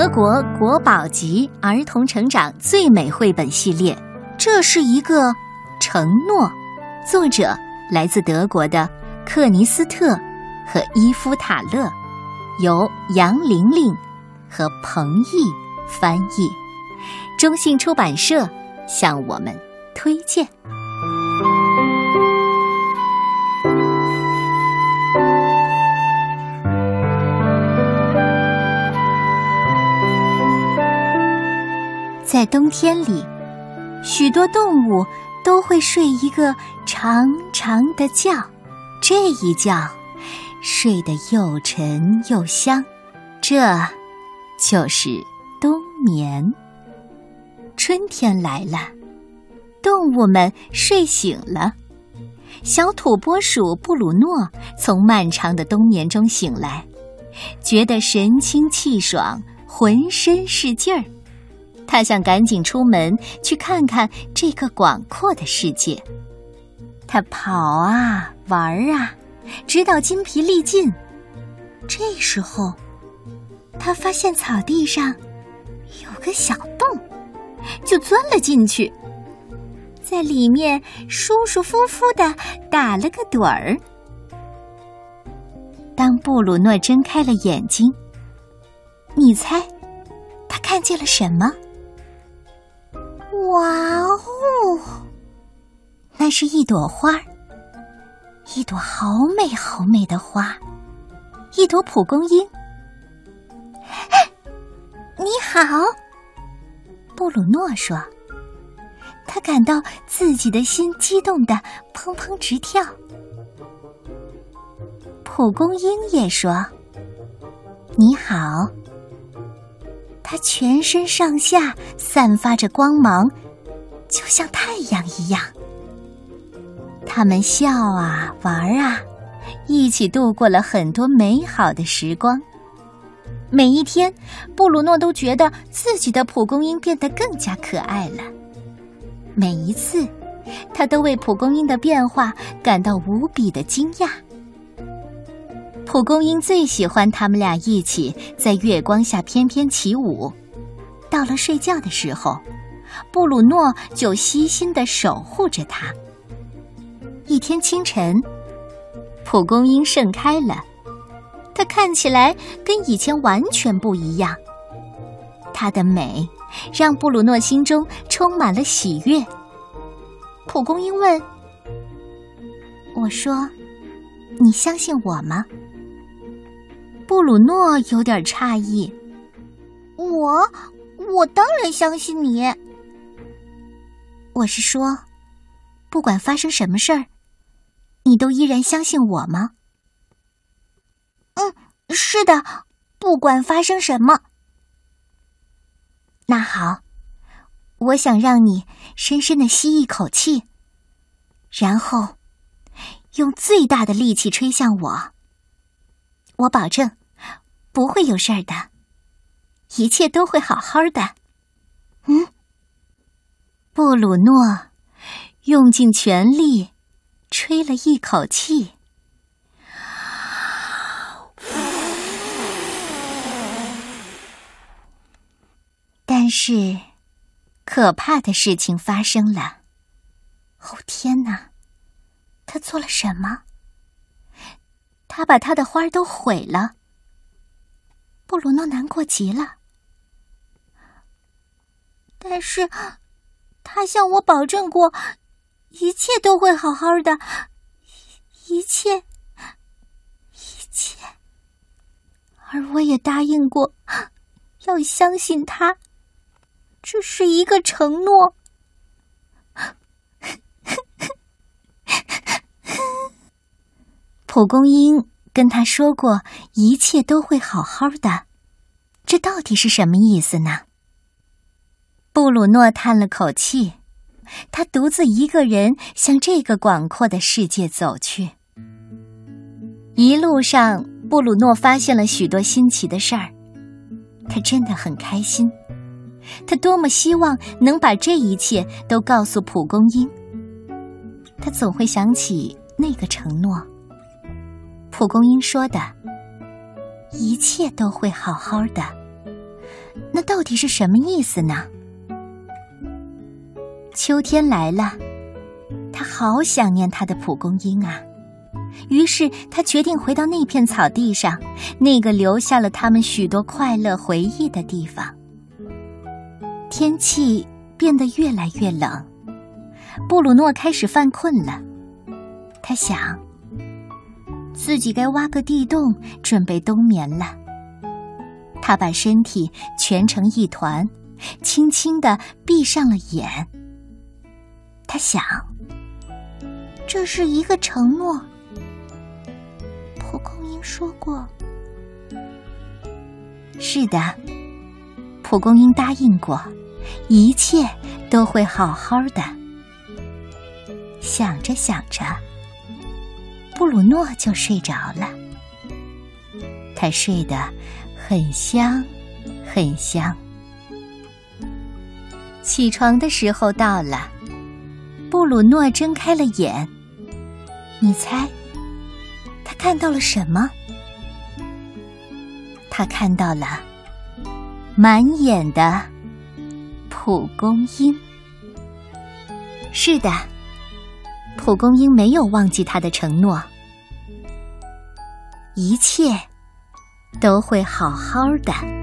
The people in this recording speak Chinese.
德国国宝级儿童成长最美绘本系列，这是一个承诺。作者来自德国的克尼斯特和伊夫塔勒，由杨玲玲和彭毅翻译，中信出版社向我们推荐。冬天里，许多动物都会睡一个长长的觉，这一觉睡得又沉又香，这就是冬眠。春天来了，动物们睡醒了。小土拨鼠布鲁诺从漫长的冬眠中醒来，觉得神清气爽，浑身是劲儿。他想赶紧出门去看看这个广阔的世界。他跑啊，玩啊，直到筋疲力尽。这时候，他发现草地上有个小洞，就钻了进去，在里面舒舒服服的打了个盹儿。当布鲁诺睁开了眼睛，你猜他看见了什么？哇哦！那是一朵花，一朵好美好美的花，一朵蒲公英。你好，布鲁诺说。他感到自己的心激动的砰砰直跳。蒲公英也说：“你好。”它全身上下散发着光芒，就像太阳一样。他们笑啊，玩啊，一起度过了很多美好的时光。每一天，布鲁诺都觉得自己的蒲公英变得更加可爱了。每一次，他都为蒲公英的变化感到无比的惊讶。蒲公英最喜欢他们俩一起在月光下翩翩起舞。到了睡觉的时候，布鲁诺就悉心的守护着它。一天清晨，蒲公英盛开了，它看起来跟以前完全不一样。它的美让布鲁诺心中充满了喜悦。蒲公英问：“我说，你相信我吗？”布鲁诺有点诧异：“我，我当然相信你。我是说，不管发生什么事儿，你都依然相信我吗？”“嗯，是的，不管发生什么。”“那好，我想让你深深的吸一口气，然后用最大的力气吹向我。我保证。”不会有事儿的，一切都会好好的。嗯，布鲁诺用尽全力吹了一口气，但是可怕的事情发生了。哦天哪！他做了什么？他把他的花都毁了。布鲁诺难过极了，但是他向我保证过，一切都会好好的，一切，一切，而我也答应过要相信他，这是一个承诺。蒲公英。跟他说过，一切都会好好的，这到底是什么意思呢？布鲁诺叹了口气，他独自一个人向这个广阔的世界走去。一路上，布鲁诺发现了许多新奇的事儿，他真的很开心。他多么希望能把这一切都告诉蒲公英。他总会想起那个承诺。蒲公英说的：“一切都会好好的。”那到底是什么意思呢？秋天来了，他好想念他的蒲公英啊。于是他决定回到那片草地上，那个留下了他们许多快乐回忆的地方。天气变得越来越冷，布鲁诺开始犯困了。他想，自己该挖个地洞，准备冬眠了。他把身体蜷成一团，轻轻的闭上了眼。他想，这是一个承诺。蒲公英说过：“是的，蒲公英答应过，一切都会好好的。”想着想着，布鲁诺就睡着了。他睡得很香，很香。起床的时候到了，布鲁诺睁开了眼。你猜？他看到了什么？他看到了满眼的蒲公英。是的，蒲公英没有忘记他的承诺，一切都会好好的。